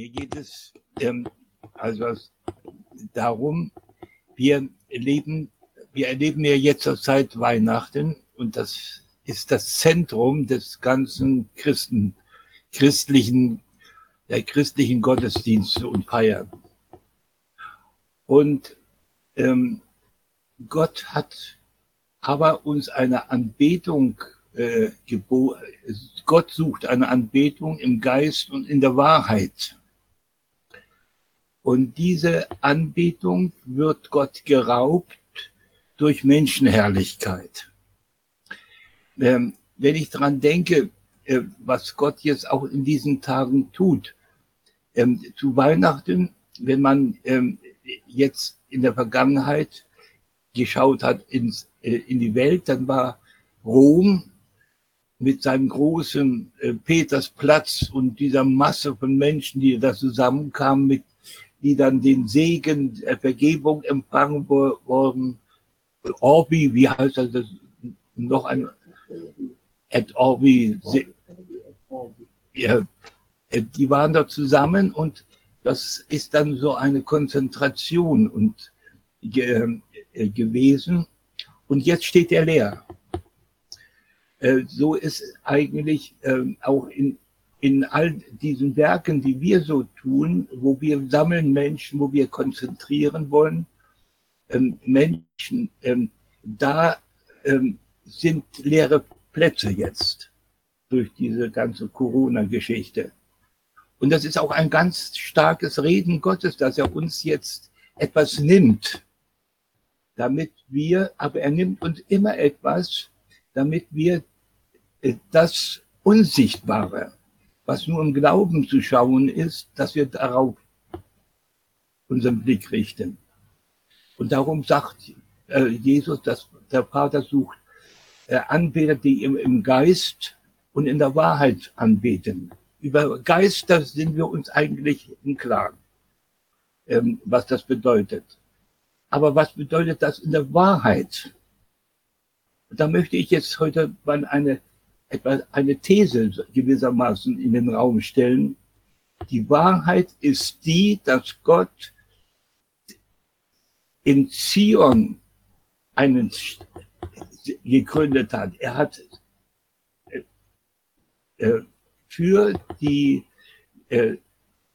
Mir geht es ähm, also darum, wir leben, wir erleben ja jetzt zur Zeit Weihnachten und das ist das Zentrum des ganzen Christen, christlichen, der christlichen Gottesdienste und Feiern. Und ähm, Gott hat aber uns eine Anbetung äh, geboten. Gott sucht eine Anbetung im Geist und in der Wahrheit. Und diese Anbetung wird Gott geraubt durch Menschenherrlichkeit. Ähm, wenn ich dran denke, äh, was Gott jetzt auch in diesen Tagen tut, ähm, zu Weihnachten, wenn man ähm, jetzt in der Vergangenheit geschaut hat ins, äh, in die Welt, dann war Rom mit seinem großen äh, Petersplatz und dieser Masse von Menschen, die da zusammenkamen, mit, die dann den Segen der Vergebung empfangen worden. Orbi, wie heißt das? noch ein et Orbi. Ja, die waren da zusammen und das ist dann so eine Konzentration und ge, äh, gewesen. Und jetzt steht er leer. Äh, so ist eigentlich äh, auch in, in all diesen Werken, die wir so tun, wo wir sammeln Menschen, wo wir konzentrieren wollen, ähm, Menschen, ähm, da ähm, sind leere Plätze jetzt durch diese ganze Corona-Geschichte. Und das ist auch ein ganz starkes Reden Gottes, dass er uns jetzt etwas nimmt, damit wir, aber er nimmt uns immer etwas, damit wir äh, das Unsichtbare, was nur im Glauben zu schauen ist, dass wir darauf unseren Blick richten. Und darum sagt äh, Jesus, dass der Vater sucht äh, Anbeter, die im, im Geist und in der Wahrheit anbeten. Über Geister sind wir uns eigentlich im Klaren, ähm, was das bedeutet. Aber was bedeutet das in der Wahrheit? Da möchte ich jetzt heute mal eine etwa eine These gewissermaßen in den Raum stellen. Die Wahrheit ist die, dass Gott in Zion einen gegründet hat. Er hat äh, für die äh,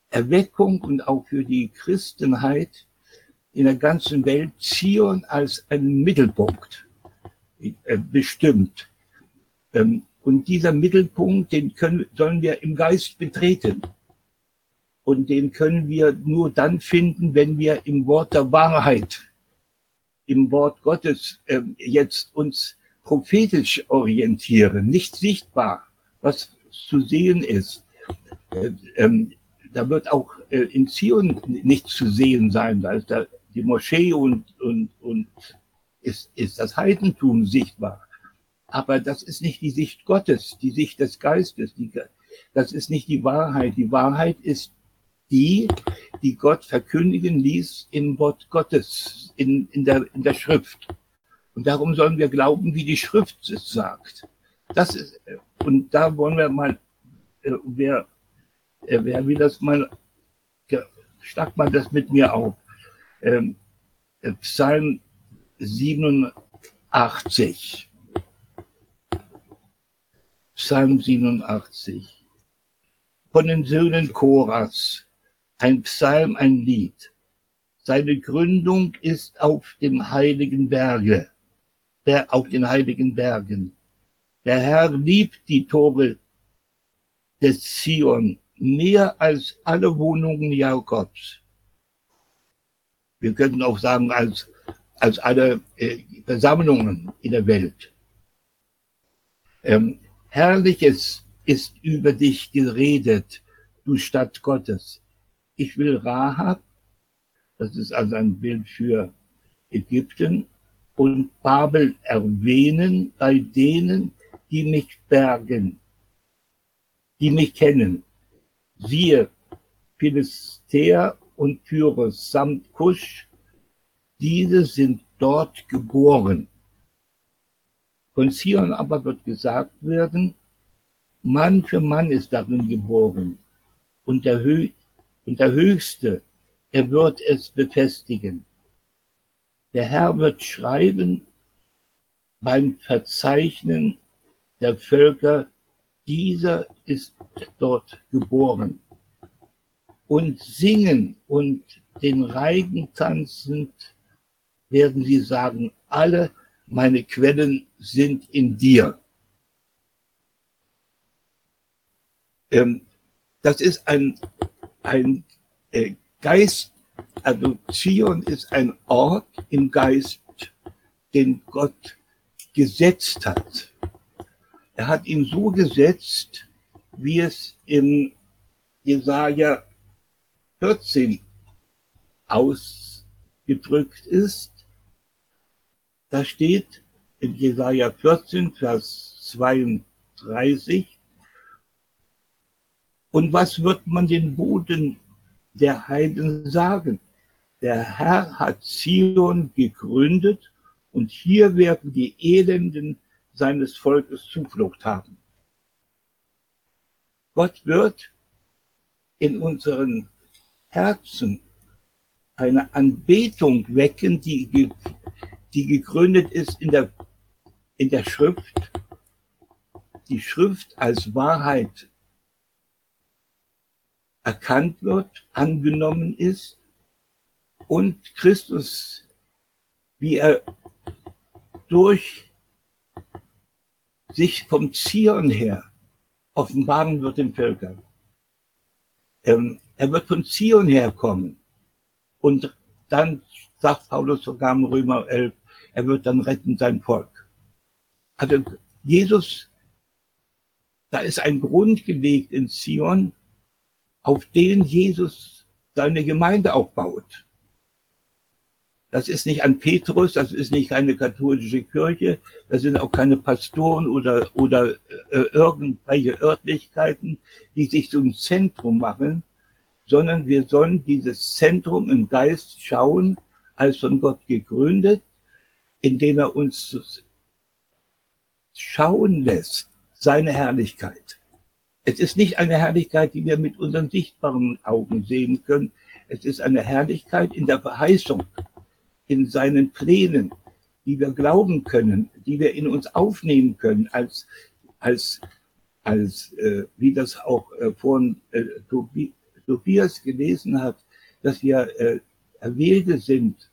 Erweckung und auch für die Christenheit in der ganzen Welt Zion als einen Mittelpunkt äh, bestimmt. Ähm, und dieser Mittelpunkt, den können, sollen wir im Geist betreten. Und den können wir nur dann finden, wenn wir im Wort der Wahrheit, im Wort Gottes äh, jetzt uns prophetisch orientieren, nicht sichtbar, was zu sehen ist. Äh, ähm, da wird auch äh, in Zion nichts zu sehen sein. Da ist da die Moschee und, und, und ist, ist das Heidentum sichtbar. Aber das ist nicht die Sicht Gottes, die Sicht des Geistes. Die, das ist nicht die Wahrheit. Die Wahrheit ist die, die Gott verkündigen ließ im Wort Gottes, in, in, der, in der Schrift. Und darum sollen wir glauben, wie die Schrift es sagt. Das ist, und da wollen wir mal, äh, wer, äh, wer will das mal, schlag mal das mit mir auf. Ähm, Psalm 87. Psalm 87. Von den Söhnen Choras, ein Psalm, ein Lied. Seine Gründung ist auf dem heiligen Berge, der, auf den heiligen Bergen. Der Herr liebt die Tore des Zion mehr als alle Wohnungen Jakobs. Wir könnten auch sagen, als, als alle äh, Versammlungen in der Welt. Ähm, Herrliches ist über dich geredet, du Stadt Gottes. Ich will Rahab, das ist also ein Bild für Ägypten, und Babel erwähnen bei denen, die mich bergen, die mich kennen. Siehe, Philistea und Pyrrhus samt Kusch, diese sind dort geboren. Von Zion aber wird gesagt werden, Mann für Mann ist darin geboren. Und der, Hö Und der Höchste, er wird es befestigen. Der Herr wird schreiben beim Verzeichnen der Völker, dieser ist dort geboren. Und singen und den Reigen tanzend werden sie sagen, alle meine Quellen sind in dir. Ähm, das ist ein, ein äh, Geist, also Zion ist ein Ort im Geist, den Gott gesetzt hat. Er hat ihn so gesetzt, wie es in Jesaja 14 ausgedrückt ist. Da steht in Jesaja 14, Vers 32, und was wird man den Boden der Heiden sagen? Der Herr hat Zion gegründet und hier werden die Elenden seines Volkes Zuflucht haben. Gott wird in unseren Herzen eine Anbetung wecken, die, die gegründet ist in der, in der Schrift, die Schrift als Wahrheit erkannt wird, angenommen ist und Christus, wie er durch sich vom Zion her offenbaren wird den Völkern. Ähm, er wird von Zion herkommen und dann sagt Paulus sogar im Römer 11, er wird dann retten sein Volk. Also Jesus, da ist ein Grund gelegt in Zion, auf den Jesus seine Gemeinde aufbaut. Das ist nicht an Petrus, das ist nicht eine katholische Kirche, das sind auch keine Pastoren oder, oder äh, irgendwelche Örtlichkeiten, die sich zum Zentrum machen, sondern wir sollen dieses Zentrum im Geist schauen, als von Gott gegründet, indem er uns schauen lässt, seine Herrlichkeit. Es ist nicht eine Herrlichkeit, die wir mit unseren sichtbaren Augen sehen können. Es ist eine Herrlichkeit in der Verheißung, in seinen Plänen, die wir glauben können, die wir in uns aufnehmen können, als, als, als äh, wie das auch äh, von äh, Tobias gelesen hat, dass wir äh, Erwählte sind,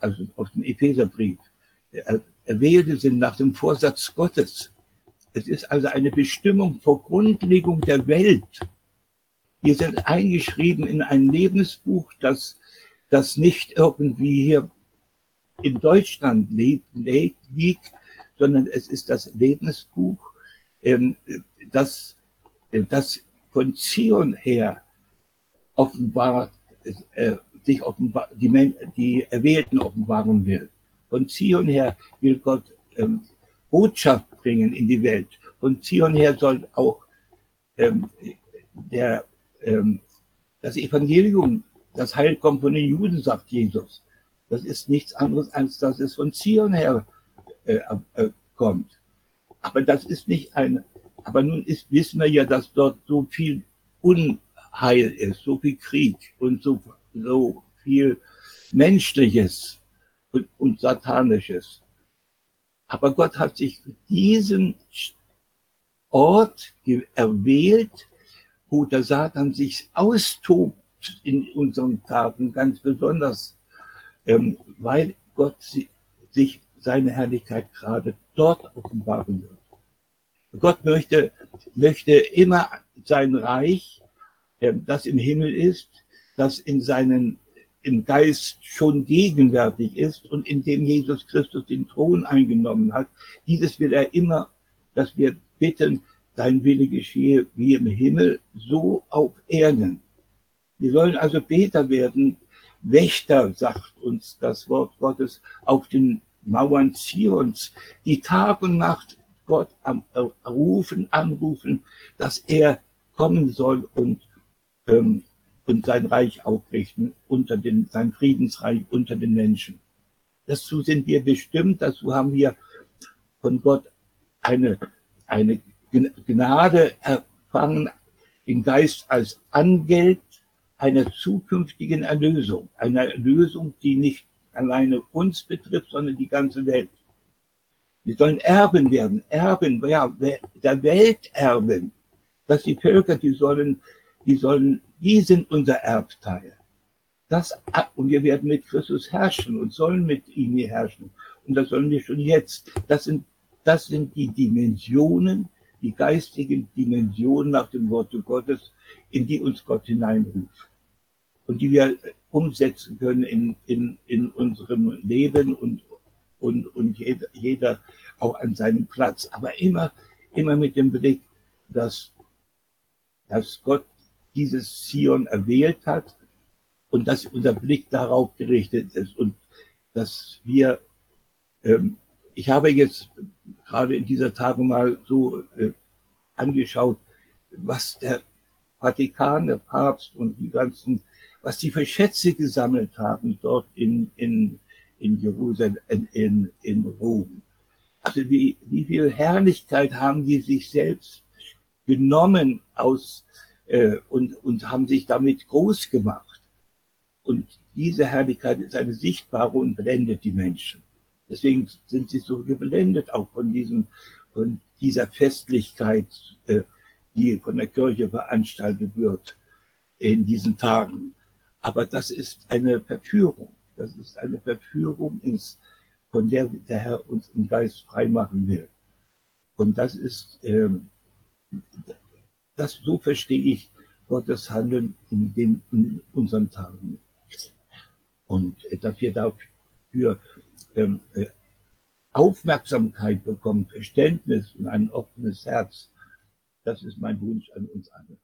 also auf dem Epheserbrief, äh, Erwählte sind nach dem Vorsatz Gottes es ist also eine Bestimmung vor Grundlegung der Welt. Wir sind eingeschrieben in ein Lebensbuch, das, das nicht irgendwie hier in Deutschland liegt, sondern es ist das Lebensbuch, ähm, das, das von Zion her offenbart, äh, sich offenbar, die, die Erwählten offenbaren will. Von Zion her will Gott ähm, Botschaft bringen in die Welt. Von Zion her soll auch ähm, der, ähm, das Evangelium, das Heil kommt von den Juden, sagt Jesus. Das ist nichts anderes, als dass es von Zion her äh, äh, kommt. Aber das ist nicht ein, aber nun ist, wissen wir ja, dass dort so viel Unheil ist, so viel Krieg und so, so viel Menschliches und, und Satanisches. Aber Gott hat sich diesen Ort erwählt, wo der Satan sich austobt in unseren Taten, ganz besonders, ähm, weil Gott sich seine Herrlichkeit gerade dort offenbaren wird. Gott möchte, möchte immer sein Reich, ähm, das im Himmel ist, das in seinen im Geist schon gegenwärtig ist und in dem Jesus Christus den Thron eingenommen hat. Dieses will er immer, dass wir bitten, dein Wille geschehe wie im Himmel, so auf Erden. Wir sollen also Beter werden, Wächter, sagt uns das Wort Gottes, auf den Mauern Zions, die Tag und Nacht Gott am, äh, rufen, anrufen, dass er kommen soll und ähm, und sein Reich aufrichten unter den, sein Friedensreich unter den Menschen. Dazu sind wir bestimmt, dazu haben wir von Gott eine, eine Gnade erfangen, den Geist als Angeld einer zukünftigen Erlösung, einer Erlösung, die nicht alleine uns betrifft, sondern die ganze Welt. Wir sollen Erben werden, Erben, ja, der Welt erben. Dass die Völker, die sollen, die sollen, die sind unser Erbteil. Das, und wir werden mit Christus herrschen und sollen mit ihm herrschen. Und das sollen wir schon jetzt. Das sind, das sind die Dimensionen, die geistigen Dimensionen nach dem Worte Gottes, in die uns Gott hineinruft. Und die wir umsetzen können in, in, in unserem Leben und, und, und jeder, jeder auch an seinem Platz. Aber immer, immer mit dem Blick, dass, dass Gott dieses Zion erwählt hat und dass unser Blick darauf gerichtet ist und dass wir, ähm, ich habe jetzt gerade in dieser Tage mal so äh, angeschaut, was der Vatikan, der Papst und die ganzen was die für Schätze gesammelt haben dort in, in, in Jerusalem, in, in Rom. Also wie, wie viel Herrlichkeit haben die sich selbst genommen aus äh, und, und haben sich damit groß gemacht. Und diese Herrlichkeit ist eine sichtbare und blendet die Menschen. Deswegen sind sie so geblendet auch von diesem, von dieser Festlichkeit, äh, die von der Kirche veranstaltet wird in diesen Tagen. Aber das ist eine Verführung. Das ist eine Verführung, ins, von der der Herr uns im Geist freimachen will. Und das ist, ähm, das so verstehe ich Gottes Handeln in, den, in unseren Tagen. Und äh, dass wir dafür ähm, äh, Aufmerksamkeit bekommen, Verständnis und ein offenes Herz, das ist mein Wunsch an uns alle.